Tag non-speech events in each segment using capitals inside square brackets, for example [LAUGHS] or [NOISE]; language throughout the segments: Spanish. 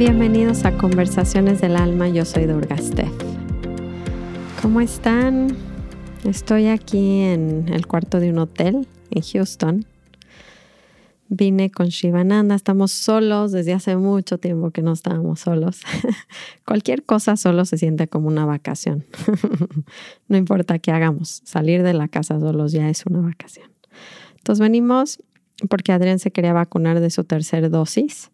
Bienvenidos a Conversaciones del Alma, yo soy Durga Steph. ¿Cómo están? Estoy aquí en el cuarto de un hotel en Houston. Vine con Shivananda, estamos solos desde hace mucho tiempo que no estábamos solos. [LAUGHS] Cualquier cosa solo se siente como una vacación. [LAUGHS] no importa qué hagamos, salir de la casa solos ya es una vacación. Entonces venimos porque Adrián se quería vacunar de su tercera dosis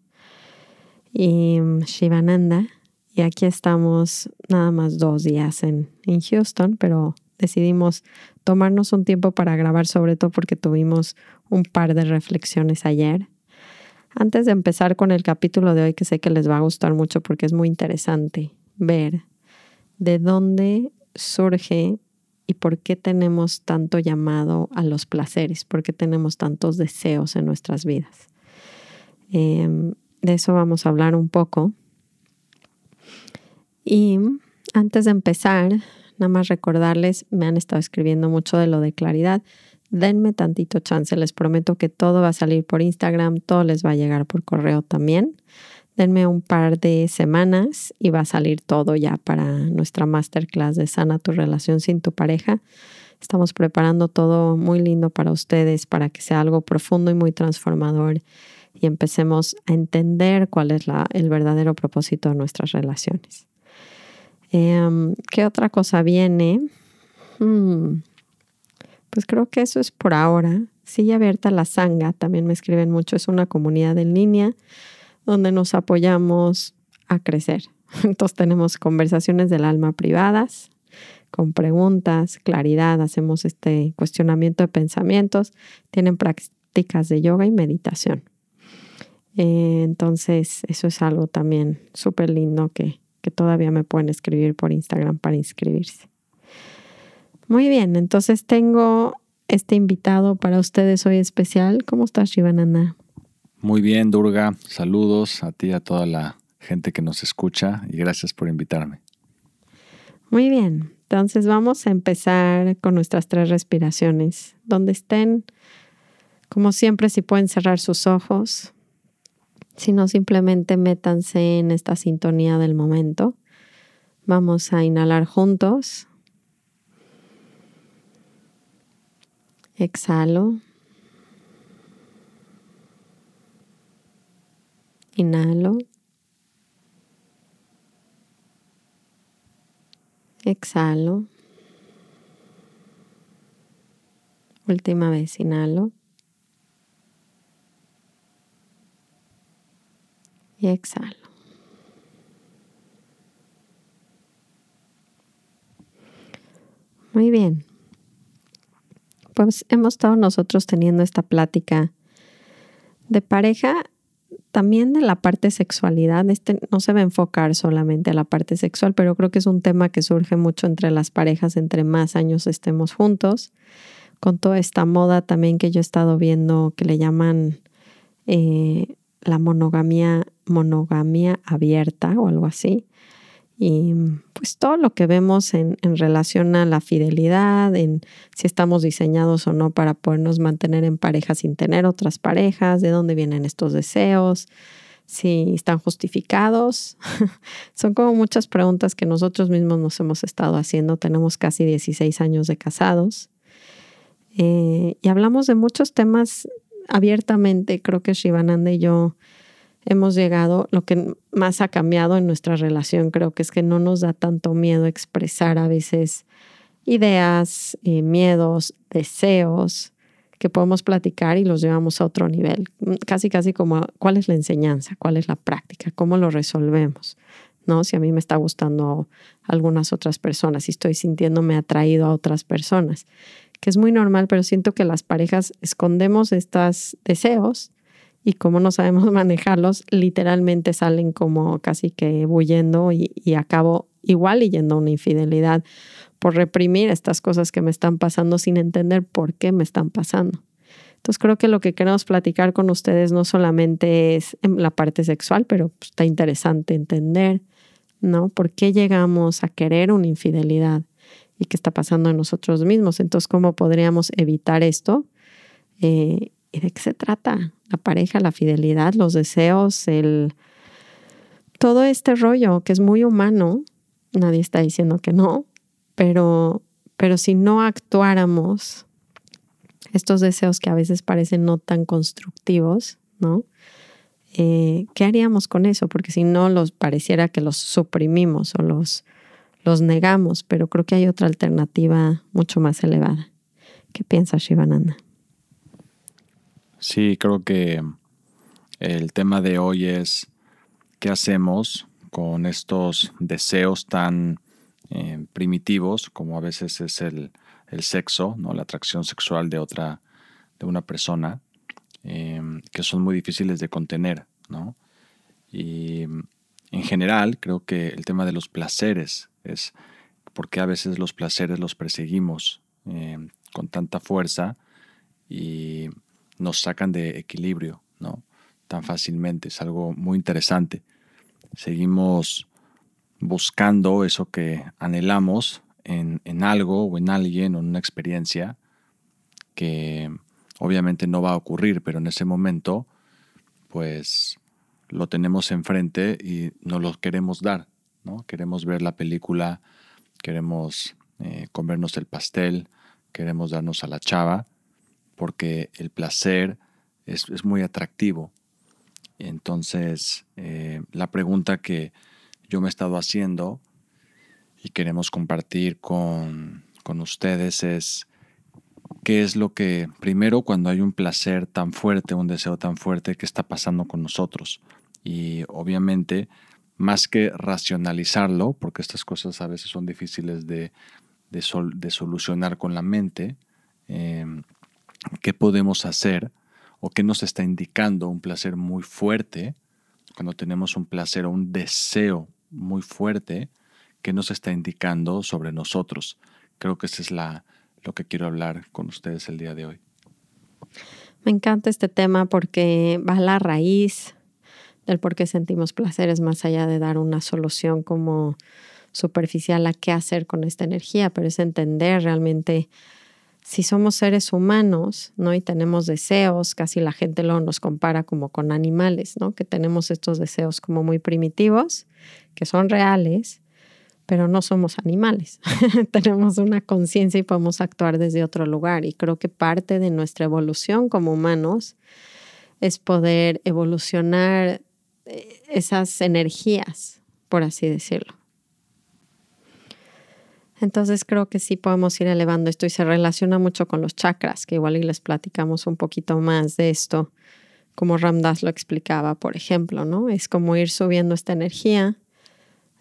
y mm, Shivananda. Y aquí estamos nada más dos días en, en Houston, pero decidimos tomarnos un tiempo para grabar, sobre todo porque tuvimos un par de reflexiones ayer. Antes de empezar con el capítulo de hoy, que sé que les va a gustar mucho porque es muy interesante ver de dónde surge y por qué tenemos tanto llamado a los placeres, por qué tenemos tantos deseos en nuestras vidas. Em, de eso vamos a hablar un poco. Y antes de empezar, nada más recordarles, me han estado escribiendo mucho de lo de claridad. Denme tantito chance, les prometo que todo va a salir por Instagram, todo les va a llegar por correo también. Denme un par de semanas y va a salir todo ya para nuestra masterclass de Sana tu relación sin tu pareja. Estamos preparando todo muy lindo para ustedes, para que sea algo profundo y muy transformador y empecemos a entender cuál es el verdadero propósito de nuestras relaciones. Em, ¿Qué otra cosa viene? Hmm, pues creo que eso es por ahora. Sigue abierta la Sanga, también me escriben mucho, es una comunidad en línea donde nos apoyamos a crecer. [LAUGHS] Entonces tenemos conversaciones del alma privadas, con preguntas, claridad, hacemos este cuestionamiento de pensamientos, tienen prácticas de yoga y meditación. Eh, entonces, eso es algo también súper lindo que, que todavía me pueden escribir por Instagram para inscribirse. Muy bien, entonces tengo este invitado para ustedes hoy especial. ¿Cómo estás, Shivananda? Muy bien, Durga. Saludos a ti, a toda la gente que nos escucha y gracias por invitarme. Muy bien, entonces vamos a empezar con nuestras tres respiraciones. Donde estén, como siempre, si pueden cerrar sus ojos, sino simplemente métanse en esta sintonía del momento. Vamos a inhalar juntos. Exhalo. Inhalo. Exhalo. Última vez, inhalo. Y exhalo. Muy bien. Pues hemos estado nosotros teniendo esta plática de pareja, también de la parte sexualidad. Este no se va a enfocar solamente a la parte sexual, pero creo que es un tema que surge mucho entre las parejas, entre más años estemos juntos, con toda esta moda también que yo he estado viendo que le llaman eh, la monogamia, monogamia abierta o algo así. Y pues todo lo que vemos en, en, relación a la fidelidad, en si estamos diseñados o no para podernos mantener en pareja sin tener otras parejas, de dónde vienen estos deseos, si están justificados. [LAUGHS] Son como muchas preguntas que nosotros mismos nos hemos estado haciendo. Tenemos casi 16 años de casados. Eh, y hablamos de muchos temas abiertamente creo que Shivananda y yo hemos llegado, lo que más ha cambiado en nuestra relación creo que es que no nos da tanto miedo expresar a veces ideas, eh, miedos, deseos que podemos platicar y los llevamos a otro nivel. Casi, casi como cuál es la enseñanza, cuál es la práctica, cómo lo resolvemos. ¿no? Si a mí me está gustando algunas otras personas, si estoy sintiéndome atraído a otras personas que es muy normal, pero siento que las parejas escondemos estos deseos y como no sabemos [LAUGHS] manejarlos, literalmente salen como casi que huyendo y, y acabo igual yendo una infidelidad por reprimir estas cosas que me están pasando sin entender por qué me están pasando. Entonces creo que lo que queremos platicar con ustedes no solamente es la parte sexual, pero pues, está interesante entender ¿no? ¿Por qué llegamos a querer una infidelidad? ¿Y qué está pasando en nosotros mismos? Entonces, ¿cómo podríamos evitar esto? Eh, ¿Y de qué se trata? La pareja, la fidelidad, los deseos, el... Todo este rollo que es muy humano, nadie está diciendo que no, pero, pero si no actuáramos estos deseos que a veces parecen no tan constructivos, ¿no? Eh, ¿Qué haríamos con eso? Porque si no, los pareciera que los suprimimos o los, los negamos, pero creo que hay otra alternativa mucho más elevada. ¿Qué piensas, Shivananda? Sí, creo que el tema de hoy es qué hacemos con estos deseos tan eh, primitivos como a veces es el, el sexo, ¿no? la atracción sexual de otra, de una persona, em, que son muy difíciles de contener. ¿no? Y en general creo que el tema de los placeres es porque a veces los placeres los perseguimos em, con tanta fuerza y nos sacan de equilibrio, ¿no? Tan fácilmente. Es algo muy interesante. Seguimos buscando eso que anhelamos en, algo o en alguien o en una experiencia que obviamente no va a ocurrir, pero en ese momento pues lo tenemos enfrente y no lo queremos dar, ¿no? Queremos ver la película, queremos eh, comernos el pastel, queremos darnos a la chava, porque el placer es, muy atractivo. Entonces, eh, la pregunta que yo me he estado haciendo y queremos compartir con, ustedes es qué es lo que, primero, cuando hay un placer tan fuerte, un deseo tan fuerte, qué está pasando con nosotros. Y obviamente, más que racionalizarlo, porque estas cosas a veces son difíciles de, de, solucionar con la mente, em, qué podemos hacer o qué nos está indicando un placer muy fuerte, cuando tenemos un placer o un deseo muy fuerte, qué nos está indicando sobre nosotros. Creo que eso es lo que quiero hablar con ustedes el día de hoy. Me encanta este tema porque va a la raíz del por qué sentimos placeres más allá de dar una solución como superficial a qué hacer con esta energía, pero es entender realmente si somos seres humanos, ¿no? Y tenemos deseos, casi la gente lo nos compara como con animales, ¿no? Que tenemos estos deseos como muy primitivos, que son reales, pero no somos animales. [LAUGHS] Tenemos una conciencia y podemos actuar desde otro lugar. Y creo que parte de nuestra evolución como humanos es poder evolucionar eh, esas energías, por así decirlo. Entonces creo que sí podemos ir elevando esto y se relaciona mucho con los chakras, que igual y les platicamos un poquito más de esto, como Ramdas lo explicaba, por ejemplo, ¿no? Es como ir subiendo esta energía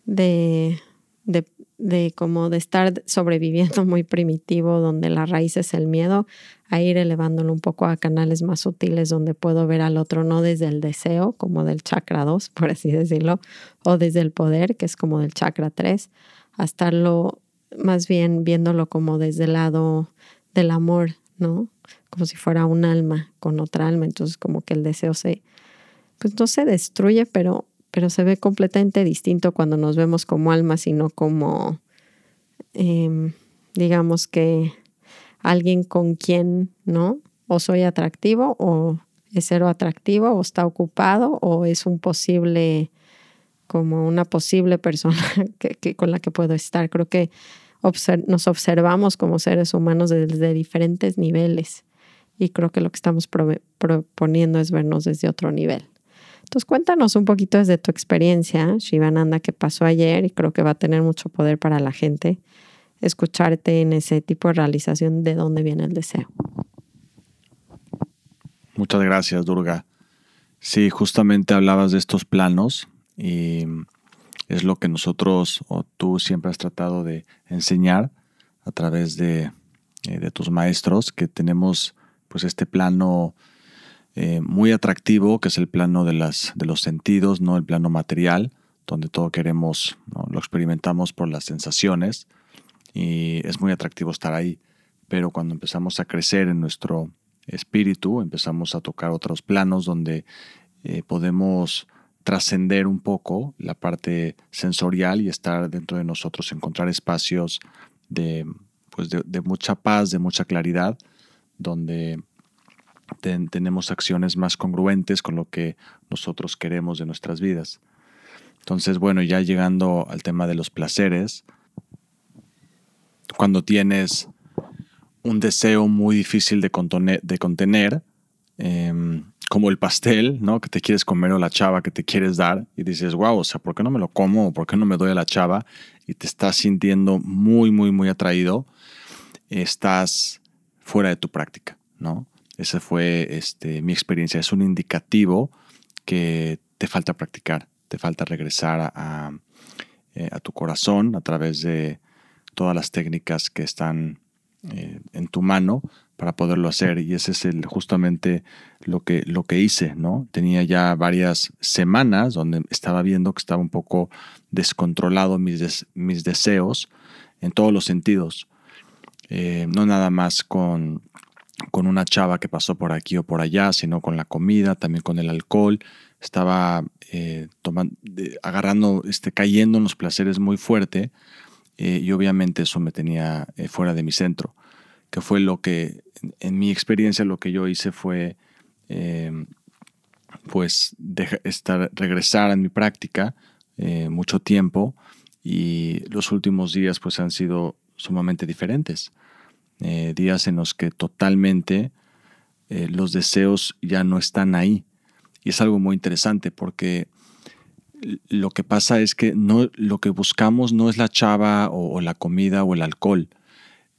de de, de como de estar sobreviviendo [LAUGHS] muy primitivo, donde la raíz es el miedo, a ir elevándolo un poco a canales más sutiles donde puedo ver al otro no desde el deseo, como del chakra 2, [LAUGHS] por así decirlo, o desde el poder, que es como del chakra 3, a estarlo más bien viéndolo como desde el lado del amor, ¿no? Como si fuera un alma con otra alma, entonces como que el deseo se, pues no se destruye, pero pero se ve completamente distinto cuando nos vemos como almas y no como, em, digamos que alguien con quien, ¿no? O soy atractivo o es cero atractivo o está ocupado o es un posible, como una posible persona [LAUGHS] que, con la que puedo estar. Creo que nos observamos como seres humanos desde diferentes niveles y creo que lo que estamos proponiendo es vernos desde otro nivel. Entonces cuéntanos un poquito desde tu experiencia, Shivananda, que pasó ayer y creo que va a tener mucho poder para la gente escucharte en ese tipo de realización de dónde viene el deseo. Muchas gracias, Durga. Sí, justamente hablabas de estos planos y es lo que nosotros o tú siempre has tratado de enseñar a través de, eh, de tus maestros, que tenemos pues este plano eh, muy atractivo, que es el plano de, las, de los sentidos, no el plano material, donde todo queremos, lo experimentamos por las sensaciones y es muy atractivo estar ahí. Pero cuando empezamos a crecer en nuestro espíritu, empezamos a tocar otros planos donde eh, podemos trascender un poco la parte sensorial y estar dentro de nosotros, encontrar espacios de, pues de, mucha paz, de mucha claridad, donde tenemos acciones más congruentes con lo que nosotros queremos de nuestras vidas. Entonces, bueno, ya llegando al tema de los placeres, cuando tienes un deseo muy difícil de, contener, em, como el pastel, ¿no? Que te quieres comer o la chava que te quieres dar y dices, wow, o sea, ¿por qué no me lo como por qué no me doy a la chava? Y te estás sintiendo muy, muy, muy atraído, estás fuera de tu práctica, ¿no? Esa fue este, mi experiencia. Es un indicativo que te falta practicar, te falta regresar a, eh, a tu corazón a través de todas las técnicas que están eh, en tu mano para poderlo hacer y ese es el, justamente lo que, lo que hice, ¿no? Tenía ya varias semanas donde estaba viendo que estaba un poco descontrolado mis, mis deseos en todos los sentidos, eh, no nada más con, con una chava que pasó por aquí o por allá, sino con la comida, también con el alcohol, estaba eh, tomando, agarrando, este, cayendo en los placeres muy fuerte eh, y obviamente eso me tenía fuera de mi centro, que fue lo que, en, mi experiencia, lo que yo hice fue, eh, pues, estar, regresar a mi práctica mucho tiempo y los últimos días, pues, han sido sumamente diferentes. días en los que totalmente los deseos ya no están ahí. Y es algo muy interesante porque lo que pasa es que no, lo que buscamos no es la chava o, la comida o el alcohol.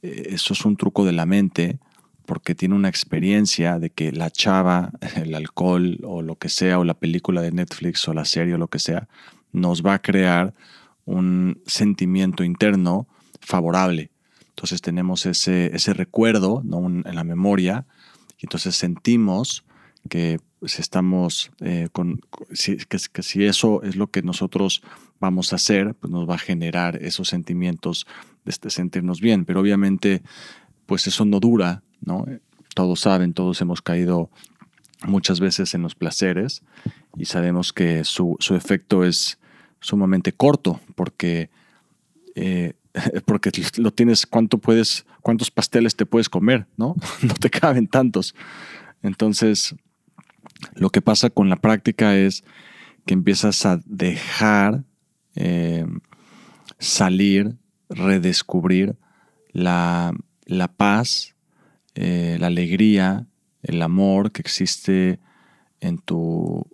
Eh, eso es un truco de la mente porque tiene una experiencia de que la chava, [LAUGHS] el alcohol o lo que sea, o la película de Netflix o la serie o lo que sea, nos va a crear un sentimiento interno favorable. Entonces tenemos ese, ese recuerdo en la memoria y entonces sentimos que si estamos eh, con, que, si eso es lo que nosotros vamos a hacer, pues nos va a generar esos sentimientos de este sentirnos bien. Pero obviamente, pues eso no dura, ¿no? Todos saben, todos hemos caído muchas veces en los placeres y sabemos que su, efecto es sumamente corto porque, eh, [LAUGHS] porque lo tienes, ¿cuánto puedes, cuántos pasteles te puedes comer, ¿no? [LAUGHS] No te caben tantos. Entonces, lo que pasa con la práctica es que empiezas a dejar eh, salir, redescubrir la, paz, eh, la alegría, el amor que existe en tu,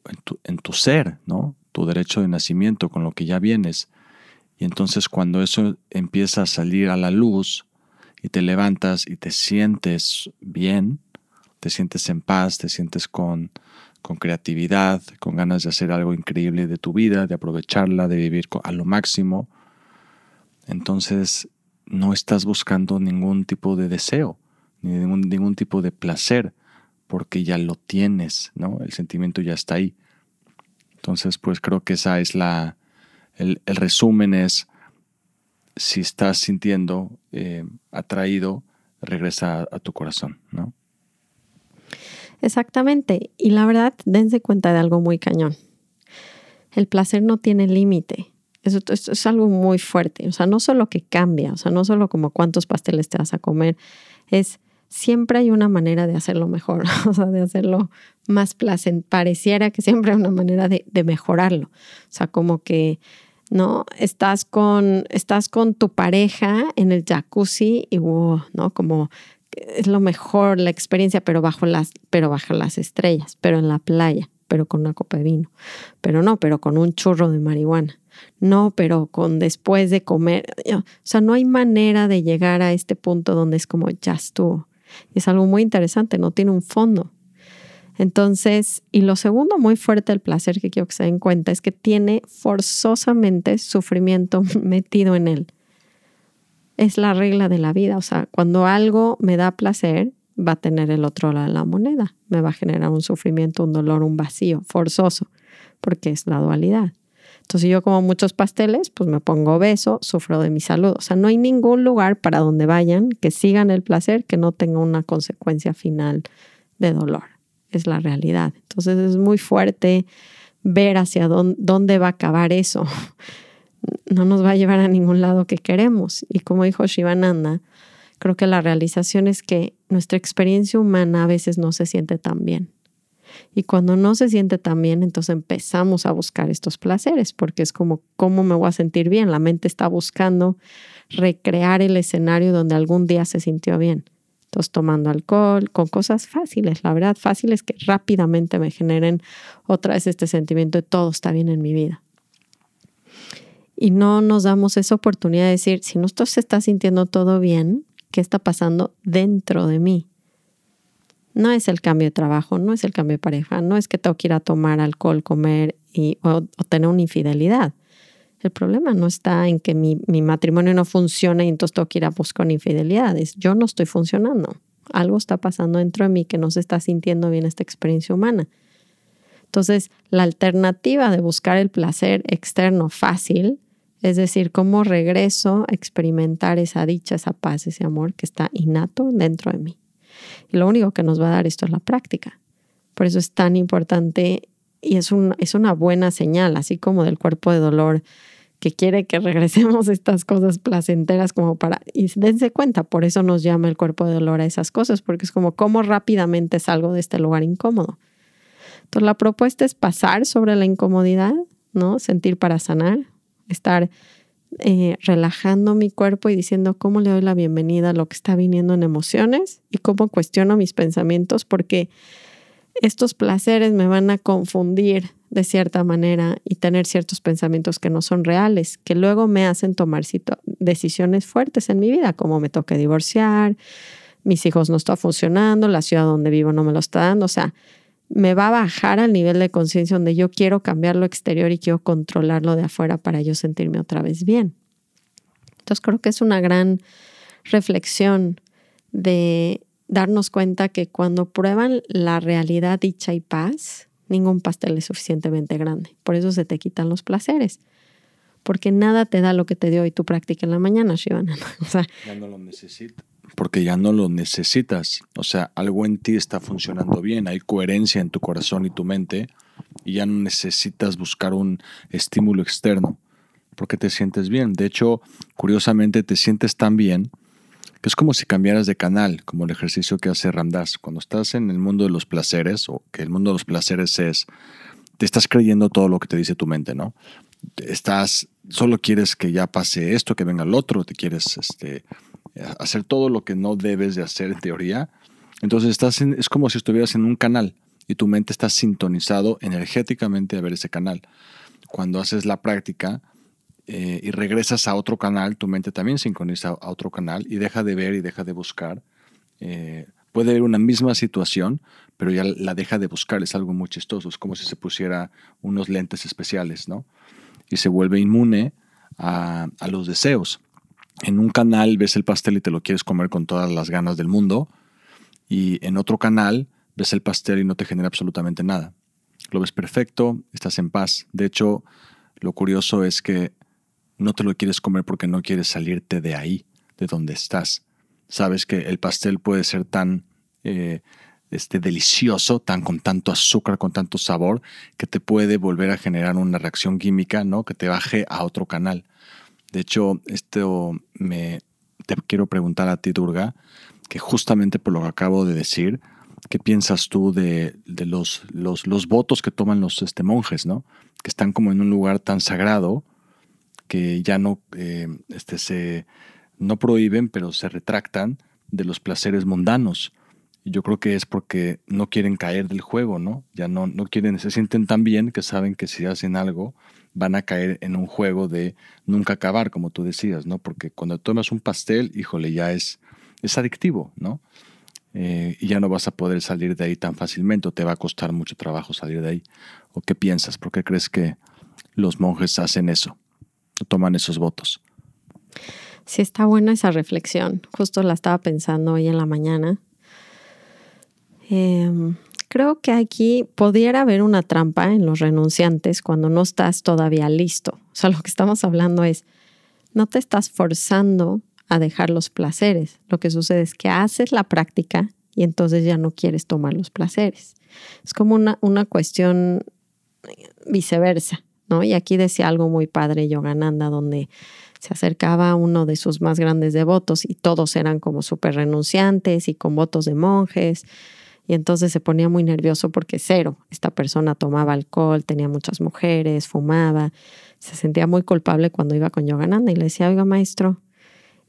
en tu, ser, ¿no? Tu derecho de nacimiento, con lo que ya vienes. Y entonces cuando eso empieza a salir a la luz y te levantas y te sientes bien, te sientes en paz, te sientes con, con creatividad, con ganas de hacer algo increíble de tu vida, de aprovecharla, de vivir a lo máximo, entonces no estás buscando ningún tipo de deseo, ni ningún, tipo de placer, porque ya lo tienes, ¿no? El sentimiento ya está ahí. Entonces, pues creo que esa es la, el, resumen es, si estás sintiendo eh, atraído, regresa a tu corazón, ¿no? Exactamente. Y la verdad, dense cuenta de algo muy cañón. El placer no tiene límite. Eso, es algo muy fuerte. O sea, no solo que cambia, o sea, no solo como cuántos pasteles te vas a comer, es siempre hay una manera de hacerlo mejor, [LAUGHS] o sea, de hacerlo más placentero. Pareciera que siempre hay una manera de, de, mejorarlo. O sea, como que, ¿no? Estás con, estás con tu pareja en el jacuzzi y, wow, ¿no? Como es lo mejor la experiencia, pero bajo las, pero bajo las estrellas, pero en la playa, pero con una copa de vino, pero no, pero con un churro de marihuana, no, pero con después de comer, o sea, no hay manera de llegar a este punto donde es como ya estuvo. es algo muy interesante, no tiene un fondo. Entonces, y lo segundo muy fuerte del placer que quiero que se den cuenta es que tiene forzosamente sufrimiento [LAUGHS] metido en él es la regla de la vida. O sea, cuando algo me da placer, va a tener el otro lado de la moneda. Me va a generar un sufrimiento, un dolor, un vacío forzoso, porque es la dualidad. Entonces, yo como muchos pasteles, pues me pongo obeso, sufro de mi salud. O sea, no hay ningún lugar para donde vayan que sigan el placer que no tenga una consecuencia final de dolor. Es la realidad. Entonces, es muy fuerte ver hacia dónde, dónde va a acabar eso. No nos va a llevar a ningún lado que queremos. Y como dijo Shivananda, creo que la realización es que nuestra experiencia humana a veces no se siente tan bien. Y cuando no se siente tan bien, entonces empezamos a buscar estos placeres, porque es como, ¿cómo me voy a sentir bien? La mente está buscando recrear el escenario donde algún día se sintió bien. Entonces, tomando alcohol, con cosas fáciles, la verdad, fáciles que rápidamente me generen otra vez este sentimiento de todo está bien en mi vida. Y no nos damos esa oportunidad de decir, si no se está sintiendo todo bien, ¿qué está pasando dentro de mí? No es el cambio de trabajo, no es el cambio de pareja, no es que tengo que ir a tomar alcohol, comer y, o, tener una infidelidad. El problema no está en que mi, mi, matrimonio no funciona y entonces tengo que ir a buscar infidelidades. Yo no estoy funcionando. Algo está pasando dentro de mí que no se está sintiendo bien esta experiencia humana. Entonces, la alternativa de buscar el placer externo fácil, es decir, cómo regreso a experimentar esa dicha, esa paz, ese amor que está innato dentro de mí. Y lo único que nos va a dar esto es la práctica. Por eso es tan importante y es, es una buena señal, así como del cuerpo de dolor que quiere que regresemos [LAUGHS] estas cosas placenteras como para, y dense cuenta, por eso nos llama el cuerpo de dolor a esas cosas, porque es como cómo rápidamente salgo de este lugar incómodo. Entonces la propuesta es pasar sobre la incomodidad, ¿no? Sentir para sanar, estar eh, relajando mi cuerpo y diciendo cómo le doy la bienvenida a lo que está viniendo en emociones y cómo cuestiono mis pensamientos porque estos placeres me van a confundir de cierta manera y tener ciertos pensamientos que no son reales, que luego me hacen tomar decisiones fuertes en mi vida, como me toque divorciar, mis hijos no están funcionando, la ciudad donde vivo no me lo está dando, o sea, me va a bajar al nivel de conciencia donde yo quiero cambiar lo exterior y quiero controlarlo de afuera para yo sentirme otra vez bien. Entonces creo que es una gran reflexión de darnos cuenta que cuando prueban la realidad dicha y paz, ningún pastel es suficientemente grande. Por eso se te quitan los placeres. Porque nada te da lo que te dio hoy tu práctica en la mañana, Shivana. [LAUGHS] Ya no lo necesito porque ya no lo necesitas. O sea, algo en ti está funcionando bien, hay coherencia en tu corazón y tu mente y ya no necesitas buscar un estímulo externo porque te sientes bien. De hecho, curiosamente te sientes tan bien que es como si cambiaras de canal, como el ejercicio que hace Ramdas. Cuando estás en el mundo de los placeres, o que el mundo de los placeres es, te estás creyendo todo lo que te dice tu mente, ¿no? Estás, solo quieres que ya pase esto, que venga el otro, te quieres este, hacer todo lo que no debes de hacer en teoría. Entonces estás es como si estuvieras en un canal y tu mente está sintonizado energéticamente a ver ese canal. Cuando haces la práctica eh, y regresas a otro canal, tu mente también sincroniza a otro canal y deja de ver y deja de buscar. Eh, puede haber una misma situación, pero ya la deja de buscar. Es algo muy chistoso. Es como si se pusiera unos lentes especiales, ¿no? Y se vuelve inmune a, a los deseos en un canal ves el pastel y te lo quieres comer con todas las ganas del mundo y en otro canal ves el pastel y no te genera absolutamente nada. Lo ves perfecto, estás en paz. De hecho, lo curioso es que no te lo quieres comer porque no quieres salirte de ahí, de donde estás. Sabes que el pastel puede ser tan eh, este, delicioso, tan con tanto azúcar, con tanto sabor, que te puede volver a generar una reacción química, ¿no? Que te baje a otro canal. De hecho, esto me te quiero preguntar a ti, Durga, que justamente por lo que acabo de decir, ¿qué piensas tú de, los, votos que toman los este, monjes, ¿no? Que están como en un lugar tan sagrado que ya no, eh, este, se, no prohíben, pero se retractan de los placeres mundanos. Y yo creo que es porque no quieren caer del juego, ¿no? Ya no, no quieren, se sienten tan bien que saben que si hacen algo, van a caer en un juego de nunca acabar, como tú decías, ¿no? Porque cuando tomas un pastel, híjole, ya es, es adictivo, ¿no? Eh, y ya no vas a poder salir de ahí tan fácilmente o te va a costar mucho trabajo salir de ahí. ¿O qué piensas? ¿Por qué crees que los monjes hacen eso? ¿O toman esos votos? Sí, está buena esa reflexión. Justo la estaba pensando hoy en la mañana. Eh, creo que aquí pudiera haber una trampa en los renunciantes cuando no estás todavía listo. O sea, lo que estamos hablando es, no te estás forzando a dejar los placeres. Lo que sucede es que haces la práctica y entonces ya no quieres tomar los placeres. Es como una, una cuestión viceversa, ¿no? Y aquí decía algo muy padre Yogananda, donde se acercaba uno de sus más grandes devotos y todos eran como súper renunciantes y con votos de monjes. Y entonces se ponía muy nervioso porque cero, esta persona tomaba alcohol, tenía muchas mujeres, fumaba, se sentía muy culpable cuando iba con Yogananda y le decía, oiga maestro,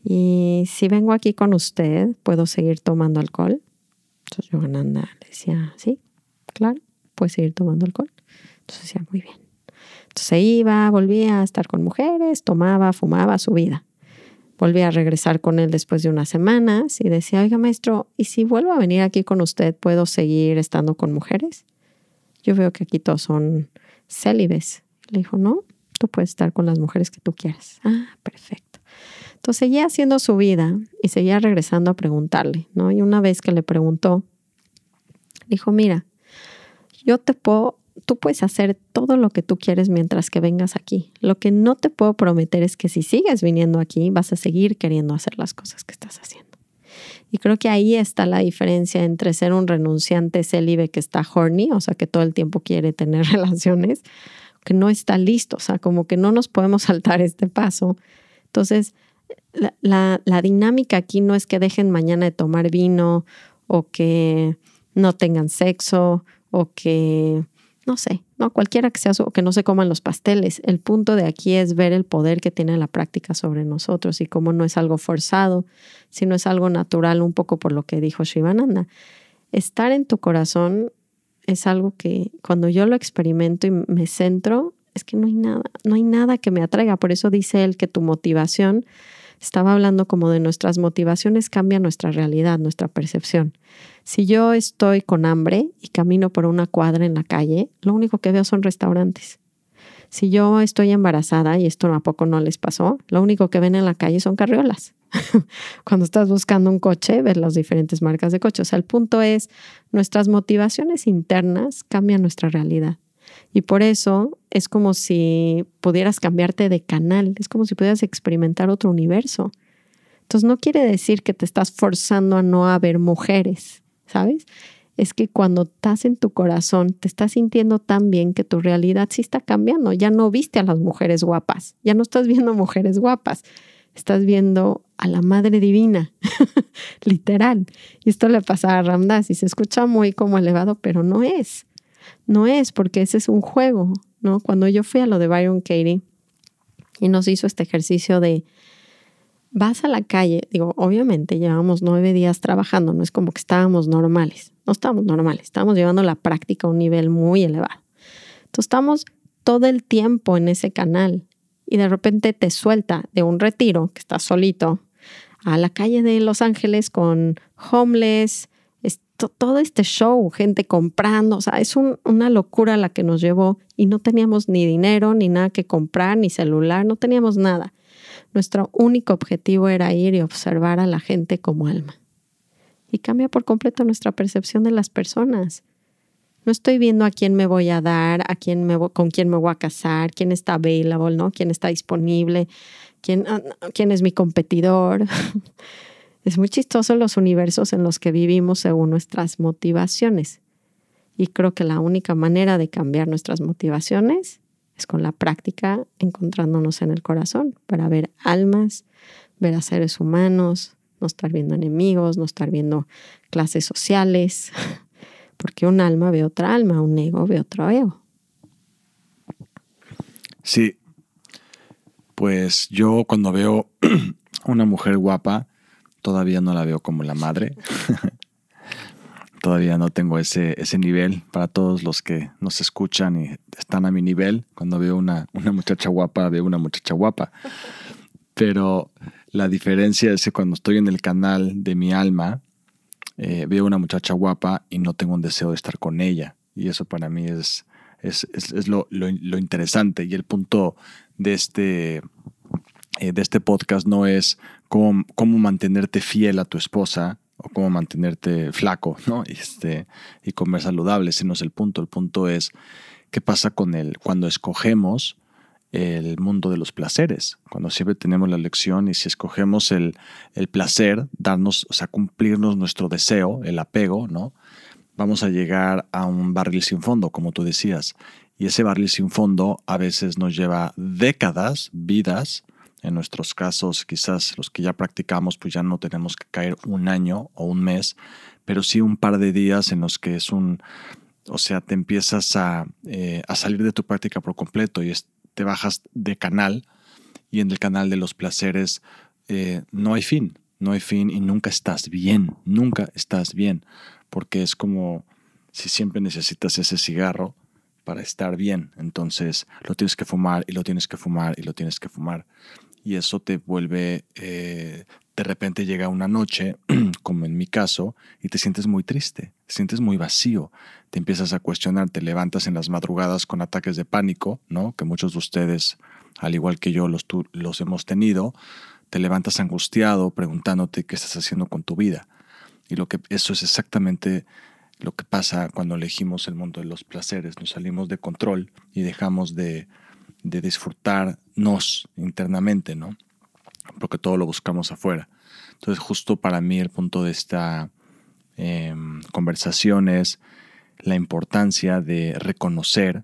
¿y si vengo aquí con usted, puedo seguir tomando alcohol? Entonces Yogananda le decía, sí, claro, puedes seguir tomando alcohol. Entonces decía, muy bien. Se iba, volvía a estar con mujeres, tomaba, fumaba su vida. Volvía a regresar con él después de unas semanas y decía, oiga maestro, ¿y si vuelvo a venir aquí con usted, puedo seguir estando con mujeres? Yo veo que aquí todos son célibes. Le dijo, no, tú puedes estar con las mujeres que tú quieras. Ah, perfecto. Entonces seguía haciendo su vida y seguía regresando a preguntarle, ¿no? Y una vez que le preguntó, dijo, mira, yo te puedo tú puedes hacer todo lo que tú quieres mientras que vengas aquí. Lo que no te puedo prometer es que si sigues viniendo aquí, vas a seguir queriendo hacer las cosas que estás haciendo. Y creo que ahí está la diferencia entre ser un renunciante célibe que está horny, o sea, que todo el tiempo quiere tener [LAUGHS] relaciones, que no está listo, o sea, como que no nos podemos saltar este paso. Entonces, la, la dinámica aquí no es que dejen mañana de tomar vino o que no tengan sexo o que no sé, no cualquiera que sea o que no se coman los pasteles. El punto de aquí es ver el poder que tiene la práctica sobre nosotros y cómo no es algo forzado, sino es algo natural, un poco por lo que dijo Shivananda. Estar en tu corazón es algo que cuando yo lo experimento y me centro, es que no hay nada, no hay nada que me atraiga. Por eso dice él que tu motivación, estaba hablando como de nuestras motivaciones, cambia nuestra realidad, nuestra percepción. Si yo estoy con hambre y camino por una cuadra en la calle, lo único que veo son restaurantes. Si yo estoy embarazada, y esto a poco no les pasó, lo único que ven en la calle son carriolas. [LAUGHS] Cuando estás buscando un coche, ves las diferentes marcas de coche. O sea, el punto es, nuestras motivaciones internas cambian nuestra realidad. Y por eso es como si pudieras cambiarte de canal, es como si pudieras experimentar otro universo. Entonces no quiere decir que te estás forzando a no haber mujeres. ¿sabes? Es que cuando estás en tu corazón, te estás sintiendo tan bien que tu realidad sí está cambiando. Ya no viste a las mujeres guapas, ya no estás viendo mujeres guapas, estás viendo a la Madre Divina, [LAUGHS] literal. Y esto le pasa a Ramdas y se escucha muy como elevado, pero no es. No es porque ese es un juego, ¿no? Cuando yo fui a lo de Byron Katie y nos hizo este ejercicio de vas a la calle, digo, obviamente llevamos nueve días trabajando, no es como que estábamos normales, no estábamos normales, estamos llevando la práctica a un nivel muy elevado. Entonces estamos todo el tiempo en ese canal y de repente te suelta de un retiro, que estás solito, a la calle de Los Ángeles con homeless, todo este show, gente comprando, o sea, es una locura la que nos llevó y no teníamos ni dinero, ni nada que comprar, ni celular, no teníamos nada. Nuestro único objetivo era ir y observar a la gente como alma. Y cambia por completo nuestra percepción de las personas. No estoy viendo a quién me voy a dar, a quién me con quién me voy a casar, quién está available, ¿no? quién está disponible, quién, ah, quién es mi competidor. [LAUGHS] es muy chistoso los universos en los que vivimos según nuestras motivaciones. Y creo que la única manera de cambiar nuestras motivaciones es con la práctica encontrándonos en el corazón para ver almas, ver a seres humanos, no estar viendo enemigos, no estar viendo clases sociales, [LAUGHS] porque un alma ve otra alma, un ego ve otro ego. Sí, pues yo cuando veo [CLEARS THROAT] una mujer guapa, todavía no la veo como la madre. [LAUGHS] todavía no tengo ese, ese nivel para todos los que nos escuchan y están a mi nivel. Cuando veo una, una muchacha guapa, veo una muchacha guapa. Pero la diferencia es que cuando estoy en el canal de mi alma, eh, veo una muchacha guapa y no tengo un deseo de estar con ella. Y eso para mí es, es, es, lo, lo, interesante. Y el punto de este, eh, de este podcast no es cómo, cómo mantenerte fiel a tu esposa, o cómo mantenerte flaco, ¿no? Este, y comer saludable, ese no es el punto. El punto es qué pasa con el cuando escogemos el mundo de los placeres, cuando siempre tenemos la elección y si escogemos el, el placer, darnos, o sea, cumplirnos nuestro deseo, el apego, ¿no? Vamos a llegar a un barril sin fondo, como tú decías. Y ese barril sin fondo a veces nos lleva décadas, vidas. En nuestros casos, quizás los que ya practicamos, pues ya no tenemos que caer un año o un mes, pero sí un par de días en los que es un, o sea, te empiezas a, eh, salir de tu práctica por completo y te bajas de canal y en el canal de los placeres eh, no hay fin, no hay fin y nunca estás bien, nunca estás bien, porque es como si siempre necesitas ese cigarro para estar bien, entonces lo tienes que fumar y lo tienes que fumar y lo tienes que fumar y eso te vuelve, eh, de repente llega una noche, [CLEARS THROAT] como en mi caso, y te sientes muy triste, te sientes muy vacío, te empiezas a cuestionar, te levantas en las madrugadas con ataques de pánico, ¿no? Que muchos de ustedes, al igual que yo, los, los hemos tenido, te levantas angustiado preguntándote qué estás haciendo con tu vida. Y lo que eso es exactamente lo que pasa cuando elegimos el mundo de los placeres, nos salimos de control y dejamos de de disfrutarnos internamente, ¿no? Porque todo lo buscamos afuera. Entonces, justo para mí el punto de esta em, conversación es la importancia de reconocer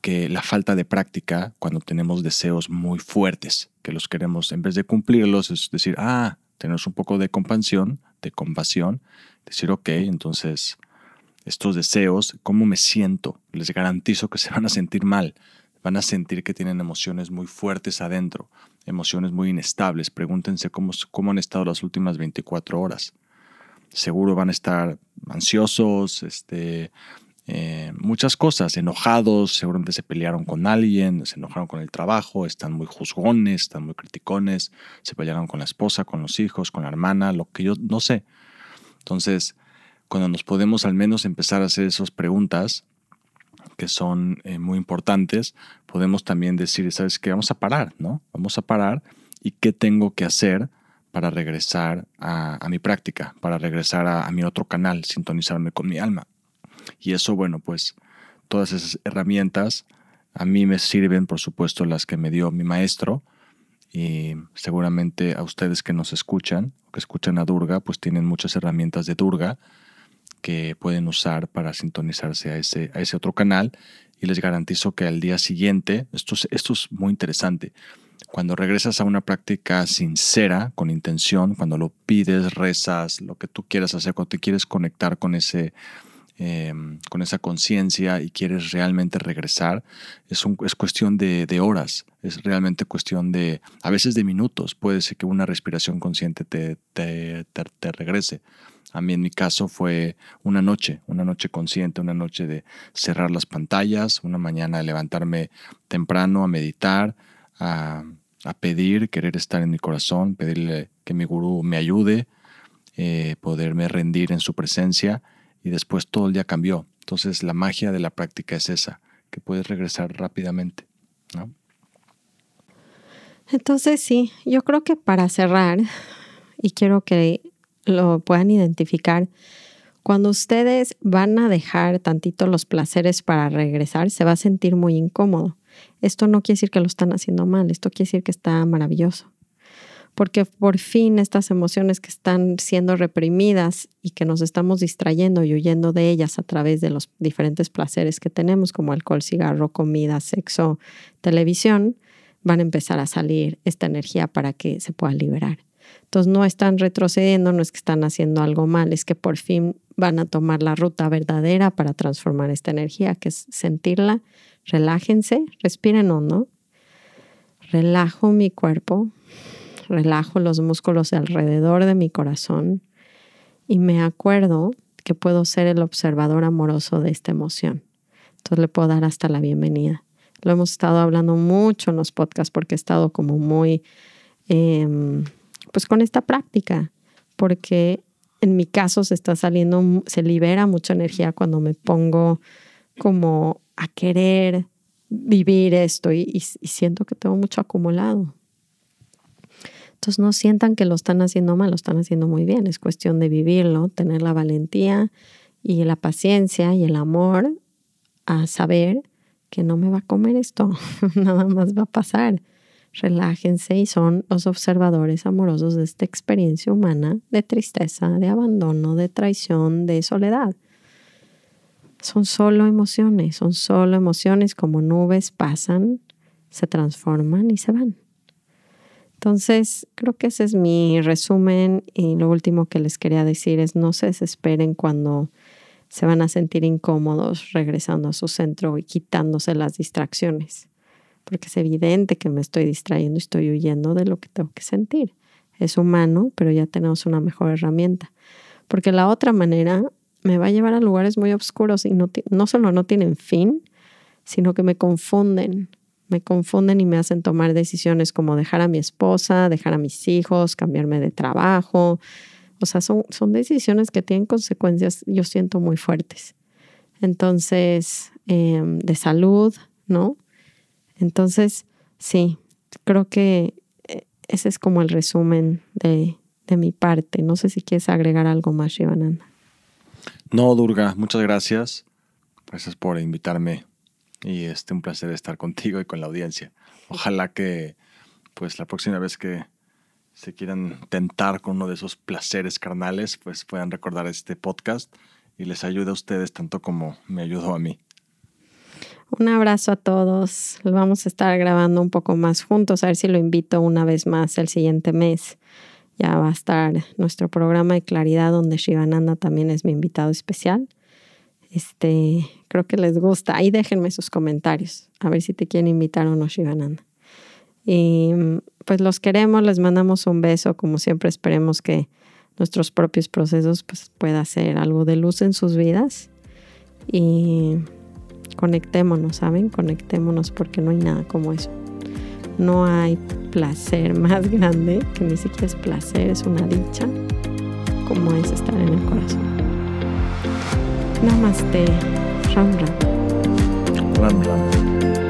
que la falta de práctica, cuando tenemos deseos muy fuertes, que los queremos, en vez de cumplirlos, es decir, ah, tenemos un poco de compasión, de compasión, decir, ok, entonces estos deseos, ¿cómo me siento? Les garantizo que se van a sentir mal van a sentir que tienen emociones muy fuertes adentro, emociones muy inestables. Pregúntense cómo, cómo han estado las últimas 24 horas. Seguro van a estar ansiosos, este, eh, muchas cosas, enojados, seguramente se pelearon con alguien, se enojaron con el trabajo, están muy juzgones, están muy criticones, se pelearon con la esposa, con los hijos, con la hermana, lo que yo no sé. Entonces, cuando nos podemos al menos empezar a hacer esas preguntas, que son eh, muy importantes, podemos también decir, ¿sabes qué? Vamos a parar, ¿no? Vamos a parar y qué tengo que hacer para regresar a, mi práctica, para regresar a, mi otro canal, sintonizarme con mi alma. Y eso, bueno, pues todas esas herramientas a mí me sirven, por supuesto, las que me dio mi maestro y seguramente a ustedes que nos escuchan, que escuchan a Durga, pues tienen muchas herramientas de Durga que pueden usar para sintonizarse a ese, a ese otro canal y les garantizo que al día siguiente, esto es, esto es muy interesante, cuando regresas a una práctica sincera, con intención, cuando lo pides, rezas, lo que tú quieras hacer, cuando te quieres conectar con ese... Em, con esa conciencia y quieres realmente regresar, es, un, es cuestión de, de, horas, es realmente cuestión de, a veces de minutos, puede ser que una respiración consciente te, te, te, te regrese. A mí en mi caso fue una noche, una noche consciente, una noche de cerrar las pantallas, una mañana de levantarme temprano a meditar, a, pedir, querer estar en mi corazón, pedirle que mi gurú me ayude, eh, poderme rendir en su presencia y después todo el día cambió. Entonces la magia de la práctica es esa, que puedes regresar rápidamente. Entonces sí, yo creo que para cerrar, y quiero que lo puedan identificar. Cuando ustedes van a dejar tantito los placeres para regresar, se va a sentir muy incómodo. Esto no quiere decir que lo están haciendo mal, esto quiere decir que está maravilloso. Porque por fin estas emociones que están siendo reprimidas y que nos estamos distrayendo y huyendo de ellas a través de los diferentes placeres que tenemos, como alcohol, cigarro, comida, sexo, televisión, van a empezar a salir esta energía para que se pueda liberar. Entonces no están retrocediendo, no es que están haciendo algo mal, es que por fin van a tomar la ruta verdadera para transformar esta energía, que es sentirla. Relájense, respiren hondo. Relajo mi cuerpo, relajo los músculos alrededor de mi corazón y me acuerdo que puedo ser el observador amoroso de esta emoción. Entonces le puedo dar hasta la bienvenida. Lo hemos estado hablando mucho en los podcasts porque he estado como muy... Em, pues con esta práctica, porque en mi caso se está saliendo, se libera mucha energía cuando me pongo como a querer vivir esto y, siento que tengo mucho acumulado. Entonces no sientan que lo están haciendo mal, lo están haciendo muy bien. Es cuestión de vivirlo, tener la valentía y la paciencia y el amor a saber que no me va a comer esto, [LAUGHS] nada más va a pasar relájense y son los observadores amorosos de esta experiencia humana de tristeza, de abandono, de traición, de soledad. son solo emociones, son solo emociones como nubes pasan, se transforman y se van. Entonces, creo que ese es mi resumen y lo último que les quería decir es no se desesperen cuando se van a sentir incómodos regresando a su centro y quitándose las distracciones, porque es evidente que me estoy distrayendo y estoy huyendo de lo que tengo que sentir. Es humano, pero ya tenemos una mejor herramienta, porque la otra manera me va a llevar a lugares muy oscuros y no, solo no tienen fin, sino que me confunden, me confunden y me hacen tomar decisiones como dejar a mi esposa, dejar a mis hijos, cambiarme de trabajo. O sea, son, son decisiones que tienen consecuencias, yo siento, muy fuertes. Entonces, em, de salud, ¿no? Entonces, sí, creo que eh, ese es como el resumen de, de mi parte. No sé si quieres agregar algo más, Shivananda. No, Durga, muchas gracias. Gracias por invitarme y este un placer estar contigo y con la audiencia. Ojalá que pues la próxima vez que se quieran tentar con uno de esos placeres carnales, pues puedan recordar este podcast y les ayude a ustedes tanto como me ayudó a mí. Un abrazo a todos. Vamos a estar grabando un poco más juntos, a ver si lo invito una vez más el siguiente mes. Ya va a estar nuestro programa de claridad donde Shivananda también es mi invitado especial. Este, creo que les gusta. Ahí déjenme sus comentarios, a ver si te quieren invitar o no, Shivananda. Y pues los queremos, les mandamos un beso, como siempre esperemos que nuestros propios procesos pues pueda ser algo de luz en sus vidas y conectémonos, ¿saben? Conectémonos porque no hay nada como eso. No hay placer [LAUGHS] más grande, que ni siquiera es placer, es una dicha, como es estar en el corazón. Namaste. Ram Ram. Ram Ram.